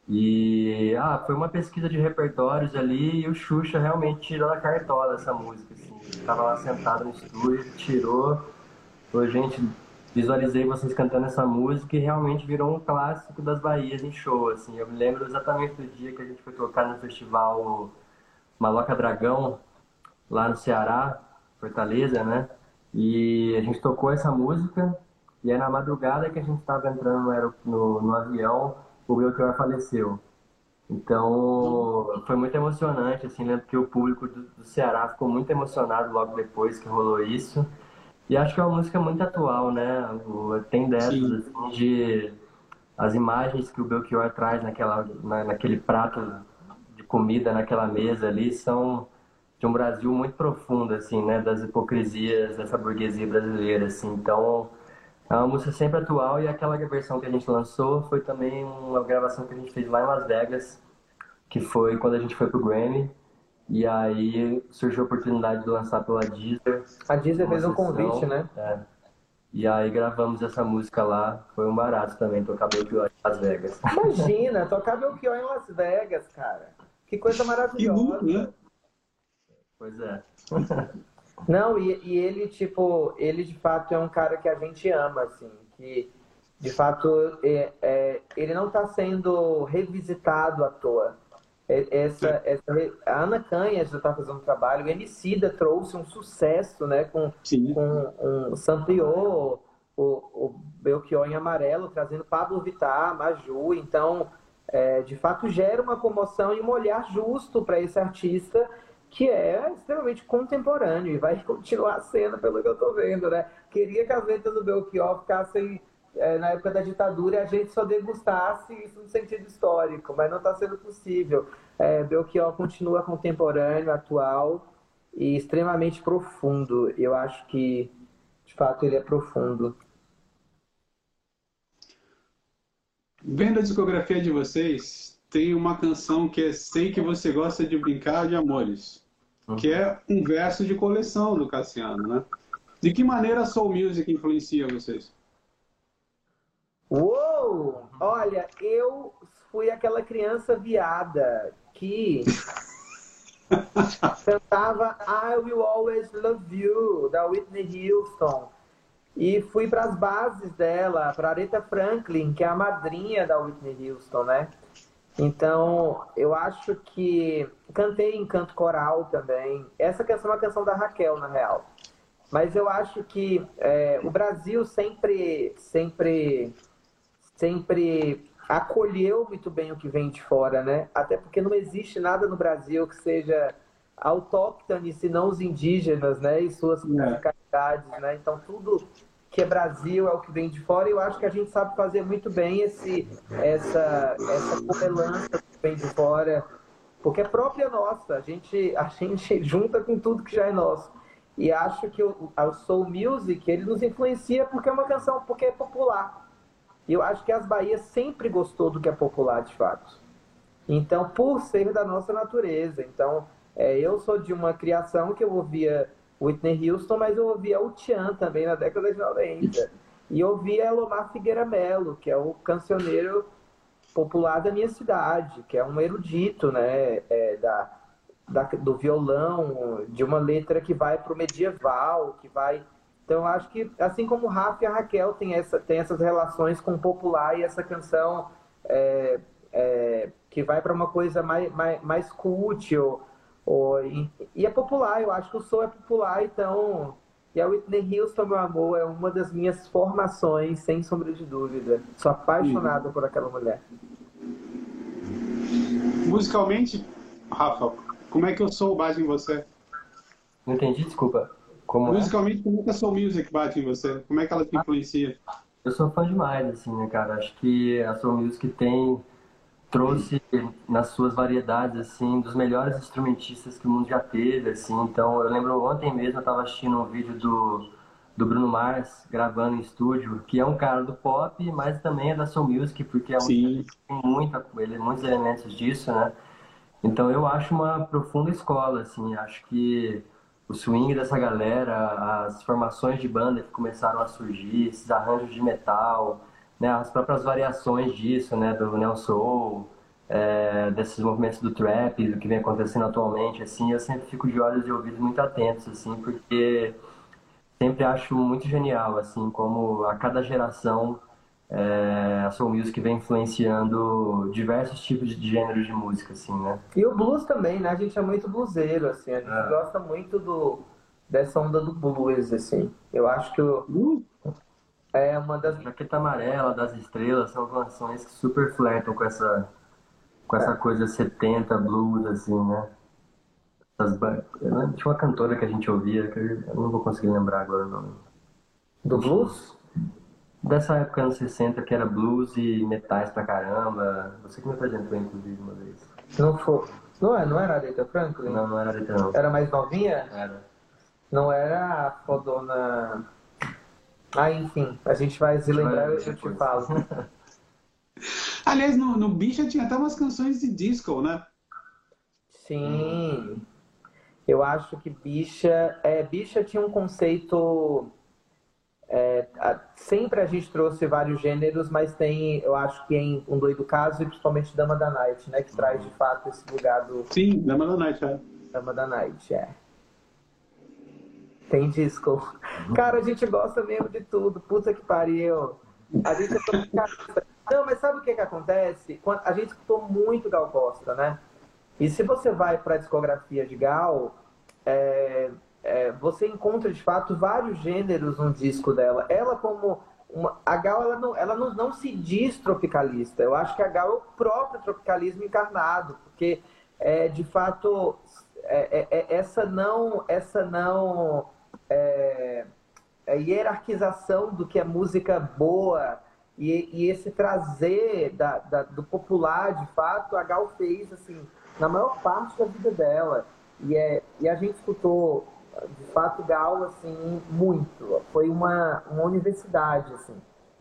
E ah, foi uma pesquisa de repertórios ali e o Xuxa realmente tirou a cartola essa música. Assim. Estava lá sentado no estúdio, tirou. Falou, gente, visualizei vocês cantando essa música e realmente virou um clássico das Bahias em show. Assim. Eu me lembro exatamente do dia que a gente foi tocar no festival Maloca Dragão, lá no Ceará, Fortaleza, né? E a gente tocou essa música e é na madrugada que a gente estava entrando no, no, no avião o Belchior faleceu. Então, foi muito emocionante, assim, lembro que o público do, do, Ceará ficou muito emocionado logo depois que rolou isso. E acho que é uma música muito atual, né? Tem dessas, assim, de... As imagens que o Belchior traz naquela, na, naquele prato de comida, naquela mesa ali, são de um Brasil muito profundo, assim, né? Das hipocrisias dessa burguesia brasileira, assim. Então, é uma música sempre atual e aquela versão que a gente lançou foi também uma gravação que a gente fez lá em Las Vegas, que foi quando a gente foi pro Grammy. E aí surgiu a oportunidade de lançar pela Deezer. A Deezer fez um convite, né? É. E aí gravamos essa música lá. Foi um barato também tocar Belchior em Las Vegas. Imagina, tocar Belchior em Las Vegas, cara. Que coisa maravilhosa. Que né? Pois é. Não, e, e, ele, tipo, ele de fato é um cara que a gente ama, assim, que de fato é, é, ele não está sendo revisitado à toa. É, essa, essa, a Ana Canha já está fazendo um trabalho, o Emicida trouxe um sucesso, né? Com, Sim. com um, Sampliou o, o Belchior em amarelo, trazendo Pablo Vittar, Maju. Então, é, de fato, gera uma comoção e um olhar justo para esse artista que é extremamente contemporâneo e vai continuar sendo, pelo que eu estou vendo, né? Queria que as letras do Belchior ficassem é, na época da ditadura e a gente só degustasse isso no sentido histórico, mas não está sendo possível. É, Belchior continua contemporâneo, atual e extremamente profundo. Eu acho que, de fato, ele é profundo. Vendo a discografia de vocês, tem uma canção que é Sei que você gosta de brincar de amores, que é um verso de coleção do Cassiano, né? De que maneira a Soul Music influencia vocês? Uou! Olha, eu fui aquela criança viada que cantava I Will Always Love You, da Whitney Houston. E fui para as bases dela, para Aretha Franklin, que é a madrinha da Whitney Houston, né? Então, eu acho que cantei em canto coral também. Essa canção é uma canção da Raquel, na real. Mas eu acho que é, o Brasil sempre, sempre sempre acolheu muito bem o que vem de fora, né? Até porque não existe nada no Brasil que seja autóctone, senão os indígenas, né? E suas é. né? Então tudo que é Brasil é o que vem de fora e eu acho que a gente sabe fazer muito bem esse, essa, essa comelância que vem de fora, porque é própria nossa, a gente, a gente junta com tudo que já é nosso. E acho que o, o Soul Music, ele nos influencia porque é uma canção, porque é popular. E eu acho que as Bahias sempre gostou do que é popular, de fato. Então, por ser da nossa natureza. Então, é, eu sou de uma criação que eu ouvia Whitney Houston, mas eu ouvia o Tian também na década de 90. E ouvia Elomar Figueira Melo, que é o cancioneiro popular da minha cidade, que é um erudito né, é, da, da, do violão, de uma letra que vai para o medieval, que vai então, acho que, assim como o Rafa e a Raquel têm essa, tem essas relações com o popular e essa canção é, é, que vai para uma coisa mais, mais, mais cult. Ou, ou, e, e, é popular, eu acho que o som é popular, então. E a Whitney Houston, meu amor, é uma das minhas formações, sem sombra de dúvida. Sou apaixonado uhum. por aquela mulher. Musicalmente, Rafa, como é que eu sou o base em você? Não entendi, desculpa. Como é? Musicalmente, é? como é que a Soul Music bate em você? Como é que ela te influencia? Eu sou fã demais, assim, né, cara? Acho que a Soul Music tem trouxe nas suas variedades assim dos melhores instrumentistas que o mundo já teve assim. Então eu lembro ontem mesmo eu estava assistindo um vídeo do do Bruno Mars gravando em estúdio que é um cara do pop mas também é da soul music porque é um Sim. tem muita ele muitos elementos disso né? Então eu acho uma profunda escola assim. Acho que o swing dessa galera, as formações de banda que começaram a surgir, esses arranjos de metal, né, as próprias variações disso, né, do neo soul, é, desses movimentos do trap, do que vem acontecendo atualmente, assim, eu sempre fico de olhos e ouvidos muito atentos, assim, porque sempre acho muito genial, assim, como a cada geração é, a soul music vem influenciando diversos tipos de gêneros de música, assim, né? E o blues também, né? A gente é muito bluseiro, assim, a gente é. gosta muito do, dessa onda do blues, assim. Eu acho que o... É uma das... Jaqueta Amarela, Das Estrelas, são canções que super flertam com essa, com essa é. coisa 70 blues, assim, né? Essas, tinha uma cantora que a gente ouvia, que eu não vou conseguir lembrar agora o nome. Do blues? dessa época anos 60 que era blues e metais pra caramba. Você que me apresentou, inclusive, uma vez. Não foi. Não, é, não era a Aretha Franklin? Não, não era a Aretha, não. Era mais novinha? Era. Não era a fodona... Ah, enfim, a gente vai se lembrar e eu te falo. Aliás, no, no Bicha tinha até umas canções de disco, né? Sim. Eu acho que Bicha... É, Bicha tinha um conceito é, a, sempre a gente trouxe vários gêneros, mas tem, eu acho que em Um Doido Caso e principalmente Dama da Night, né? Que traz de fato esse lugar do. Sim, Dama da Night, é. Dama da Night, é. Tem disco. Cara, a gente gosta mesmo de tudo. Puta que pariu. A gente é tropicalista. Não, mas sabe o que, que acontece? A gente escutou muito Gal Costa, né? E se você vai para a discografia de Gal, é, é, você encontra de fato vários gêneros no disco dela. Ela, como uma, a Gal, ela, não, ela não, não se diz tropicalista. Eu acho que a Gal é o próprio tropicalismo encarnado, porque é, de fato é, é, é essa não, essa não é, hierarquização do que é música boa e, e esse trazer da, da, do popular, de fato, a Gal fez assim na maior parte da vida dela. E, é, e a gente escutou, de fato, Gal, assim, muito. Foi uma, uma universidade, assim.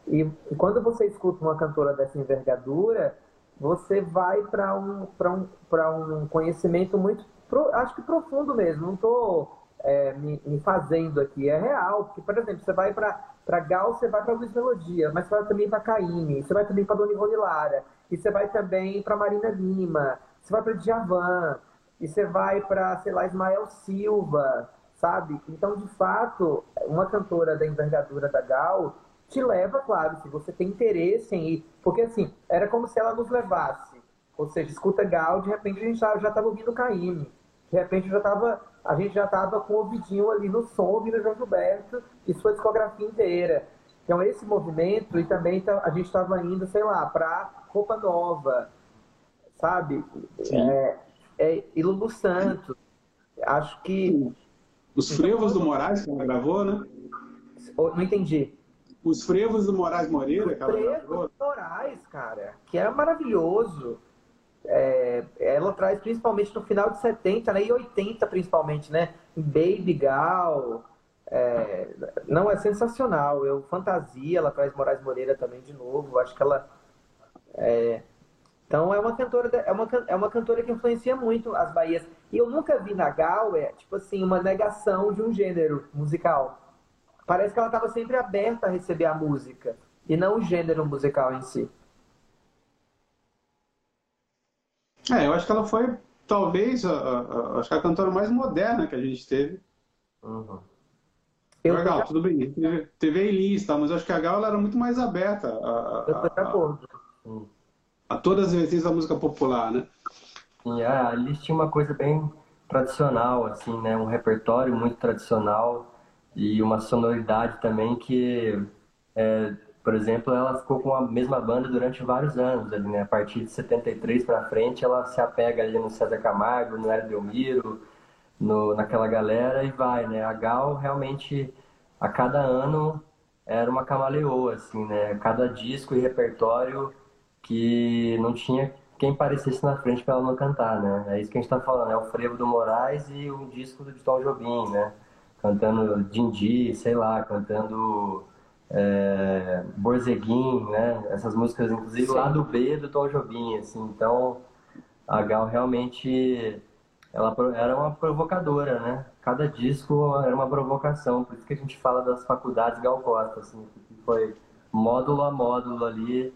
E, e quando você escuta uma cantora dessa envergadura, você vai para um, um, um conhecimento muito, pro, acho que profundo mesmo. Não estou é, me, me, fazendo aqui, é real. Porque, por exemplo, você vai para Gal, você vai para Luiz Melodia, mas você vai também para Caíme, você vai também para Dona Ivone Lara, e você vai também para Marina Lima, você vai para Djavan, e você vai para, sei lá, Ismael Silva, sabe? Então, de fato, uma cantora da envergadura da Gal te leva, claro, se você tem interesse em ir. Porque, assim, era como se ela nos levasse. Ou seja, escuta Gal, de repente a gente já estava ouvindo Caíme. De repente já tava, a gente já estava com o ouvidinho ali no som, ouvindo João Gilberto e sua discografia inteira. Então, esse movimento, e também tá, a gente estava indo, sei lá, para Roupa Nova, sabe? É, é, e Lulu Santos. Acho que. Os frevos do Moraes que ela gravou, né? Não entendi. Os frevos do Moraes Moreira que ela gravou. do Moraes, cara, que é maravilhoso. É, ela traz principalmente no final de 70 né, e 80 principalmente, né? Baby Gal. É, não, é sensacional. Eu fantasia, ela traz Moraes Moreira também de novo. Acho que ela é, então é uma cantora, é uma, é uma cantora que influencia muito as Bahias. E eu nunca vi na Gal, é, tipo assim, uma negação de um gênero musical. Parece que ela estava sempre aberta a receber a música, e não o gênero musical em si. É, eu acho que ela foi, talvez, a, a, a acho que a cantora mais moderna que a gente teve. Uhum. Legal, já... tudo bem. Teve, teve a Elis, tá? mas acho que a Gal ela era muito mais aberta. A, eu tô de acordo. Hum a todas as vertentes da música popular, né? Sim, é, eles tinham uma coisa bem tradicional, assim, né? Um repertório muito tradicional e uma sonoridade também que, é, por exemplo, ela ficou com a mesma banda durante vários anos, ali, né? A partir de 73 para frente, ela se apega ali no César Camargo, no Hélio Delmiro, no, naquela galera e vai, né? A Gal realmente, a cada ano, era uma camaleoa, assim, né? Cada disco e repertório que não tinha quem parecesse na frente para ela não cantar, né? É isso que a gente está falando, é o frevo do Moraes e o disco do Tom Jobim, né? Cantando Dindi, sei lá, cantando é, Borzeguim, né? Essas músicas, inclusive, Sim. lá do B do Tom Jobim, assim. Então, a Gal realmente ela era uma provocadora, né? Cada disco era uma provocação, por isso que a gente fala das faculdades Gal Costa, assim, que foi módulo a módulo ali,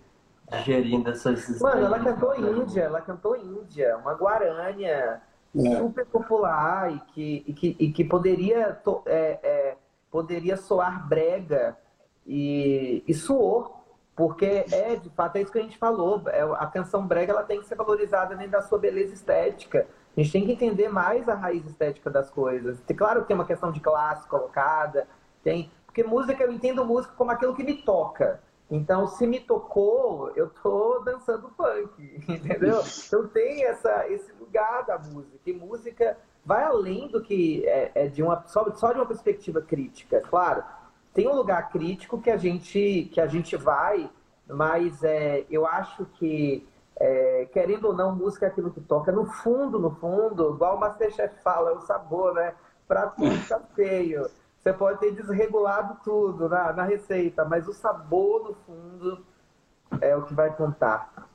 digerindo essas. Mano, ela cantou Índia, ela cantou Índia, uma guarânia é. super popular e que, e que, e que poderia, é, é, poderia soar brega e, e suou. Porque é, de fato, é isso que a gente falou. É, a canção brega ela tem que ser valorizada dentro da sua beleza estética. A gente tem que entender mais a raiz estética das coisas. Claro que tem uma questão de classe colocada, tem. Porque música, eu entendo música como aquilo que me toca. Então, se me tocou, eu tô dançando funk, entendeu? Então tem essa, esse lugar da música. E música vai além do que é, é de uma só, só de uma perspectiva crítica. Claro, tem um lugar crítico que a gente que a gente vai, mas é, eu acho que é, querendo ou não, música é aquilo que toca. No fundo, no fundo, igual o Masterchef fala, é o sabor, né? Pra tudo tá feio. Você pode ter desregulado tudo na, na receita, mas o sabor, no fundo, é o que vai contar.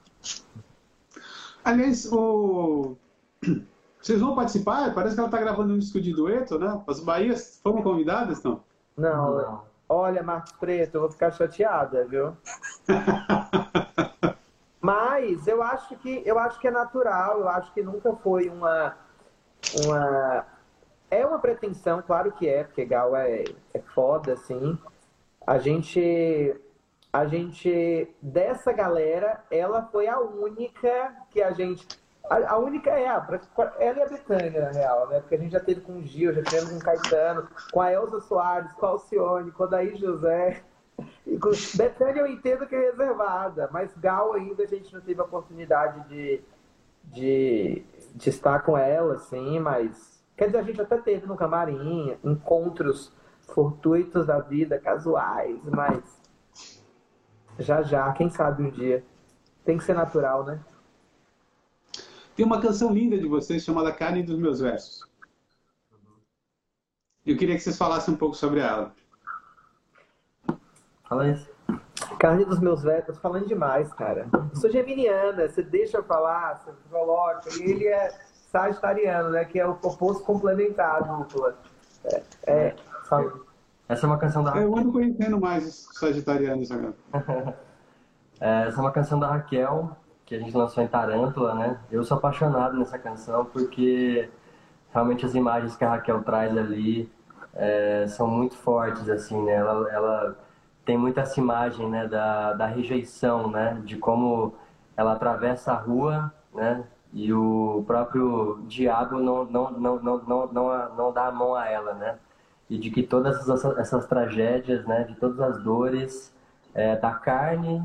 Aliás, o... vocês vão participar? Parece que ela está gravando um disco de dueto, né? As Bahias foram convidadas, não? Não, não. Olha, Marcos Preto, eu vou ficar chateada, viu? Mas eu acho que eu acho que é natural, eu acho que nunca foi uma, uma é uma pretensão, claro que é, porque Gal é, é foda, assim. A gente. a gente, dessa galera, ela foi a única que a gente. A, a única é a, ela e a Betânia, na real, né? Porque a gente já teve com o Gil, já teve com o Caetano, com a Elza Soares, com a Alcione, com a Daí José. Betânia eu entendo que é reservada, mas Gal ainda a gente não teve a oportunidade de, de, de estar com ela, assim, mas. Quer dizer, a gente até teve no camarim encontros fortuitos da vida, casuais, mas já já, quem sabe um dia. Tem que ser natural, né? Tem uma canção linda de vocês chamada Carne dos Meus Versos. Eu queria que vocês falassem um pouco sobre ela. Fala isso. Carne dos meus versos, falando demais, cara. Eu sou geminiana, você deixa eu falar, você coloca. E ele é sagitariano, né? Que é o oposto complementar dupla. É, é, essa é uma canção da Raquel. Eu ando conhecendo mais sagitarianos agora. Essa é uma canção da Raquel, que a gente lançou em Tarântula, né? Eu sou apaixonado nessa canção porque realmente as imagens que a Raquel traz ali é, são muito fortes, assim, né? Ela, ela tem muito essa imagem, né, da, da rejeição, né? De como ela atravessa a rua, né? E o próprio diabo não, não, não, não, não, não, não dá a mão a ela, né? e de que todas essas, essas tragédias, né, de todas as dores é, da carne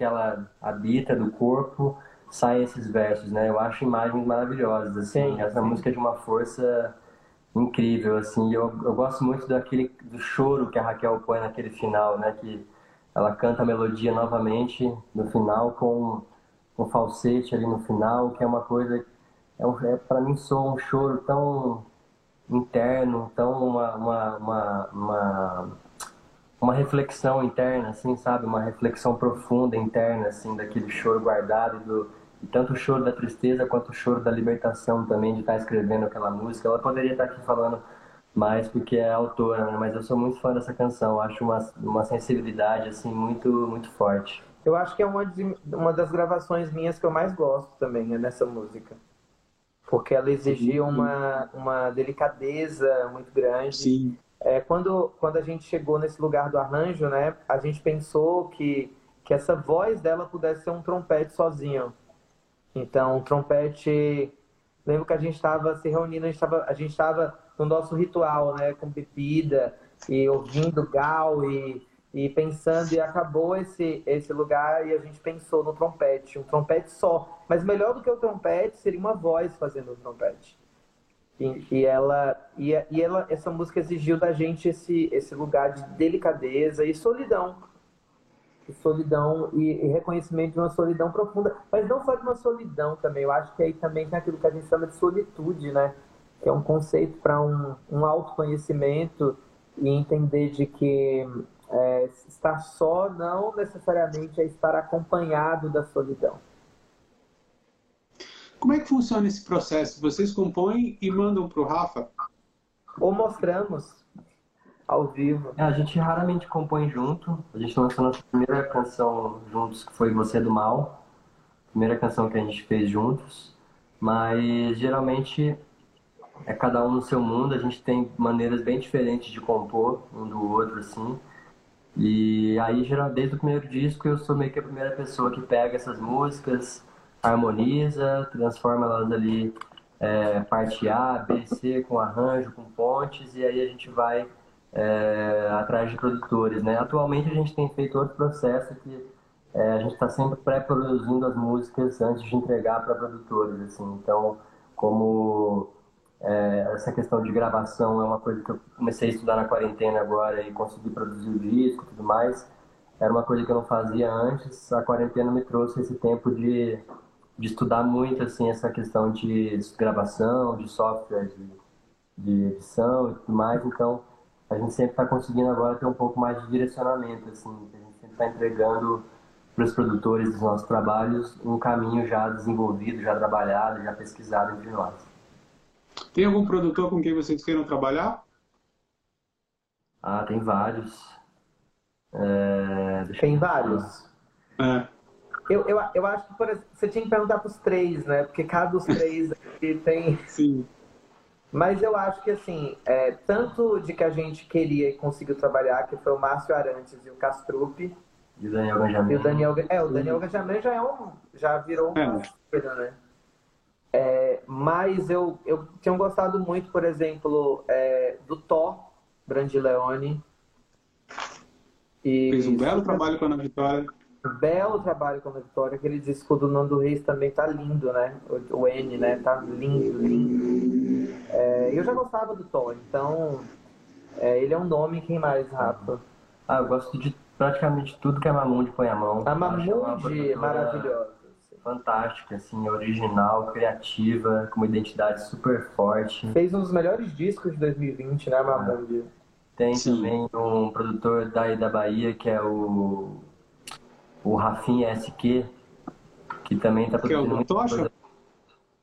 que ela habita, do corpo, saem esses versos, né? Eu acho imagens maravilhosas, assim. Sim, essa sim. música é de uma força incrível, assim. Eu, eu gosto muito daquele do choro que a Raquel põe naquele final, né? Que ela canta a melodia novamente no final com um falsete ali no final, que é uma coisa é, um, é para mim soa um choro tão interno, então uma, uma, uma, uma, uma reflexão interna, assim, sabe? Uma reflexão profunda interna, assim, daquele choro guardado, do, e tanto o choro da tristeza quanto o choro da libertação também de estar escrevendo aquela música. Ela poderia estar aqui falando mais porque é autora, né? mas eu sou muito fã dessa canção, acho uma, uma sensibilidade, assim, muito, muito forte. Eu acho que é uma, de, uma das gravações minhas que eu mais gosto também, é nessa música porque ela exigia uma, uma delicadeza muito grande. Sim. É, quando, quando a gente chegou nesse lugar do arranjo, né, a gente pensou que, que essa voz dela pudesse ser um trompete sozinho. Então, um trompete. Lembro que a gente estava se reunindo, a gente estava no nosso ritual, né, com bebida e ouvindo gal e e pensando, e acabou esse, esse lugar e a gente pensou no trompete, um trompete só. Mas melhor do que o trompete seria uma voz fazendo o trompete. E, e, ela, e, e ela, essa música exigiu da gente esse, esse lugar de delicadeza e solidão. Solidão e, e, reconhecimento de uma solidão profunda. Mas não só de uma solidão também, eu acho que aí também tem aquilo que a gente chama de solitude, né? Que é um conceito para um, um autoconhecimento e entender de que é, estar só não necessariamente é estar acompanhado da solidão. Como é que funciona esse processo? Vocês compõem e mandam para o Rafa? Ou mostramos ao vivo. É, a gente raramente compõe junto. A gente lançou nossa primeira canção juntos, que foi Você do Mal. Primeira canção que a gente fez juntos. Mas geralmente é cada um no seu mundo. A gente tem maneiras bem diferentes de compor um do outro, assim. E aí, desde o primeiro disco, eu sou meio que a primeira pessoa que pega essas músicas, harmoniza, transforma elas ali é, parte A, B, C, com arranjo, com pontes, e aí a gente vai é, atrás de produtores. Né? Atualmente a gente tem feito outro processo que é, a gente está sempre pré-produzindo as músicas antes de entregar para produtores. Assim. Então, como é, essa questão de gravação é uma coisa que eu comecei a estudar na quarentena agora e consegui produzir o disco e tudo mais. Era uma coisa que eu não fazia antes. A quarentena me trouxe esse tempo de, de estudar muito assim essa questão de gravação, de software, de, de edição e tudo mais. Então, a gente sempre está conseguindo agora ter um pouco mais de direcionamento, assim. A gente sempre está entregando para os produtores dos nossos trabalhos um caminho já desenvolvido, já trabalhado, já pesquisado entre nós. Tem algum produtor com quem vocês queiram trabalhar? Ah, tem vários. É... Tem vários? É. Eu, eu, eu acho que exemplo, você tinha que perguntar para os três, né? Porque cada dos três aqui tem. Sim. Mas eu acho que, assim, é, tanto de que a gente queria e conseguiu trabalhar, que foi o Márcio Arantes e o Castrupe, E o Daniel Ganjamin. E o Daniel, é, o Daniel Ganjamin já é um, já virou uma É. coisa, né? É, mas eu, eu tinha gostado muito, por exemplo, é, do Thor, Brandileone. E Fez um belo trabalho com a Ana Vitória. Belo trabalho com a Vitória. Aquele disco do Nando Reis também tá lindo, né? O, o N, né? Tá lindo, lindo. É, eu já gostava do Thor, então é, ele é um nome. Quem mais, Rafa? Ah, eu gosto de praticamente tudo que a Mamundi põe a mão. A Mamundi, produtora maravilhosa. assim. Fantástica, assim, original, criativa, com uma identidade super forte. Fez um dos melhores discos de 2020, né, Mamundi? Tem Sim. também um produtor daí da Bahia, que é o, o Rafinha SQ, que também tá Que é o produzindo muita Tocha? coisa.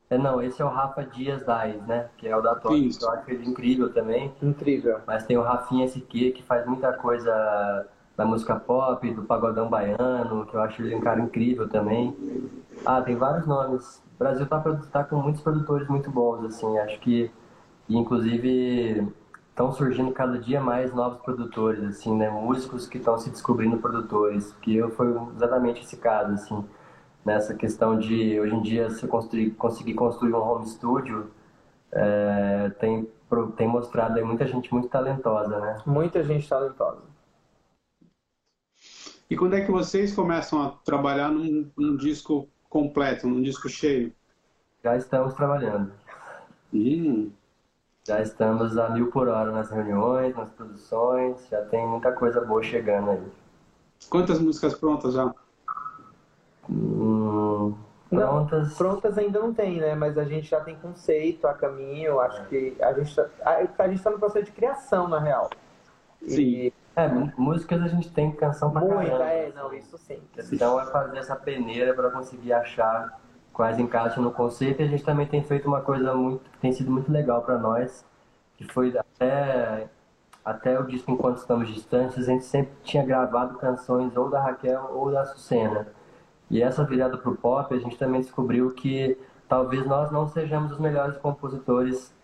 É, não, esse é o Rafa Dias Dais, né? Que é o da Tocha, Isso. que eu acho ele incrível também. Incrível. Mas tem o Rafinha SQ, que faz muita coisa da música pop, do pagodão baiano, que eu acho ele um cara incrível também. Ah, tem vários nomes. O Brasil tá, produ- tá com muitos produtores muito bons, assim, acho que, e, inclusive, estão surgindo cada dia mais novos produtores, assim, né? Músicos que estão se descobrindo produtores, que eu foi exatamente esse caso, assim, nessa questão de, hoje em dia, se construir, conseguir construir um home studio, é, tem, tem mostrado aí muita gente muito talentosa, né? Muita gente talentosa. E quando é que vocês começam a trabalhar num, num disco completo, num disco cheio? Já estamos trabalhando. Hum, Já estamos a mil por hora nas reuniões, nas produções, já tem muita coisa boa chegando aí. quantas músicas prontas já? Hum, Não, prontas. Prontas ainda não tem, né? Mas a gente já tem conceito a caminho. Acho que a gente tá, a, a gente tá no processo de criação, na real. E É, mú- músicas a gente tem canção pra muita, caramba. é, não, isso sim. A questão é fazer essa peneira para conseguir achar quais encaixam no conceito. E a gente também tem feito uma coisa muito que tem sido muito legal para nós, que foi até até o disco Enquanto Estamos Distantes, a gente sempre tinha gravado canções ou da Raquel ou da Sucena. E essa virada pro pop, a gente também descobriu que talvez nós não sejamos os melhores compositores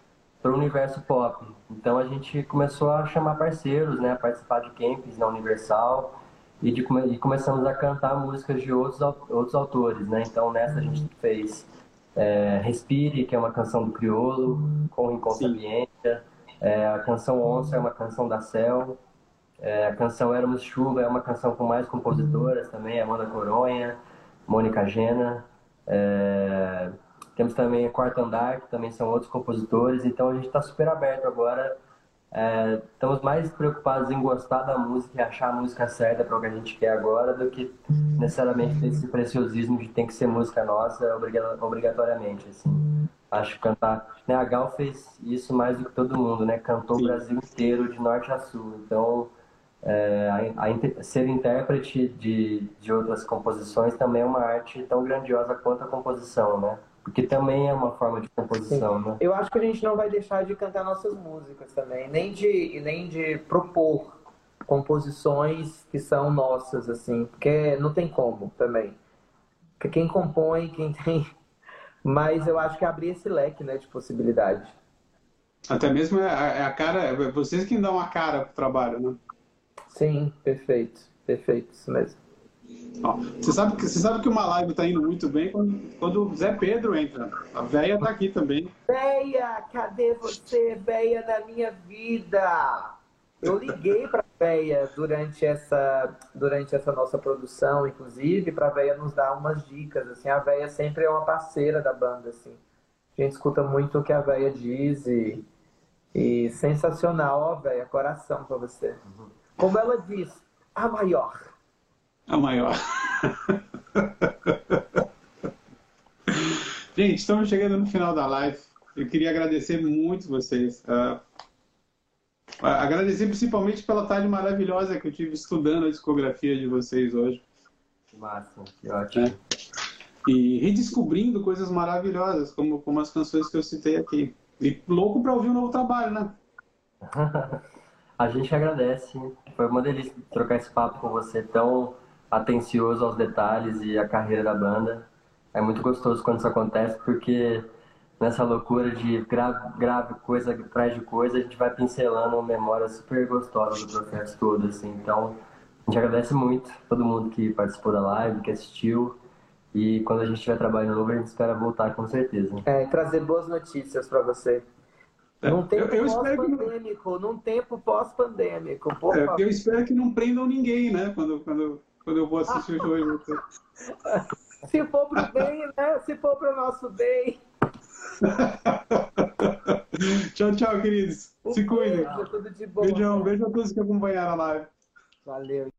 para o universo pop. Então a gente começou a chamar parceiros, né, a participar de camps na Universal e, de, come- e começamos a cantar músicas de outros, outros autores, né? Então nessa a gente fez é, Respire, que é uma canção do Criolo, com. Sapiência, é, a canção Onça é uma canção da Cel, é, a canção Éramos Chuva é uma canção com mais compositoras também, Amanda Coronha, Mônica Gena, é, temos também a Quarto Andar, que também são outros compositores, então a gente está super aberto agora. É, estamos mais preocupados em gostar da música e achar a música certa para o que a gente quer agora do que necessariamente ter esse preciosismo de tem que ser música nossa obriga- obrigatoriamente. Assim. Acho que cantar. Né, a Gal fez isso mais do que todo mundo, né? Cantou Sim. o Brasil inteiro, de norte a sul. Então, é, a, a ser intérprete de, de outras composições também é uma arte tão grandiosa quanto a composição, né? Porque também é uma forma de composição, né? Eu acho que a gente não vai deixar de cantar nossas músicas também, nem de, nem de propor composições que são nossas, assim, porque não tem como também. Porque quem compõe, quem tem. Mas eu acho que abrir esse leque né, de possibilidades. Até mesmo é a, é a cara, é vocês que dão a cara pro trabalho, né? Sim, perfeito, perfeito, isso mesmo. Ó, você, sabe que, você sabe que uma live tá indo muito bem quando, quando o Zé Pedro entra. A véia tá aqui também. Véia, cadê você, véia da minha vida? Eu liguei pra véia durante essa, durante essa nossa produção, inclusive, pra véia nos dar umas dicas, assim. A véia sempre é uma parceira da banda, assim. A gente escuta muito o que a véia diz e, e sensacional, ó, véia, coração pra você. Como ela diz, a maior. A maior. Gente, estamos chegando no final da live. Eu queria agradecer muito vocês. Ah, agradecer principalmente pela tarde maravilhosa que eu tive estudando a discografia de vocês hoje. Que massa, que ótimo. né? E redescobrindo coisas maravilhosas, como, como as canções que eu citei aqui. E louco para ouvir um novo trabalho, né? A gente agradece. Foi uma delícia trocar esse papo com você, tão atencioso aos detalhes e a carreira da banda. É muito gostoso quando isso acontece, porque nessa loucura de grave, grave coisa atrás de coisa, a gente vai pincelando memórias super gostosas do processo todo, assim. Então, A gente agradece muito todo mundo que participou da live, que assistiu. E quando a gente estiver trabalhando novo, a gente espera voltar com certeza. É, trazer boas notícias para você. É, num tempo eu, eu espero que não- pós-pandêmico, num tempo pós-pandêmico, É, eu espero que não prendam ninguém, né? Quando, quando, quando eu vou assistir o vocês. Se for pro bem, né? Se for pro nosso bem. tchau, tchau, queridos. Se cuidem. beijo. Beijão, beijo a todos que acompanharam a live. Valeu.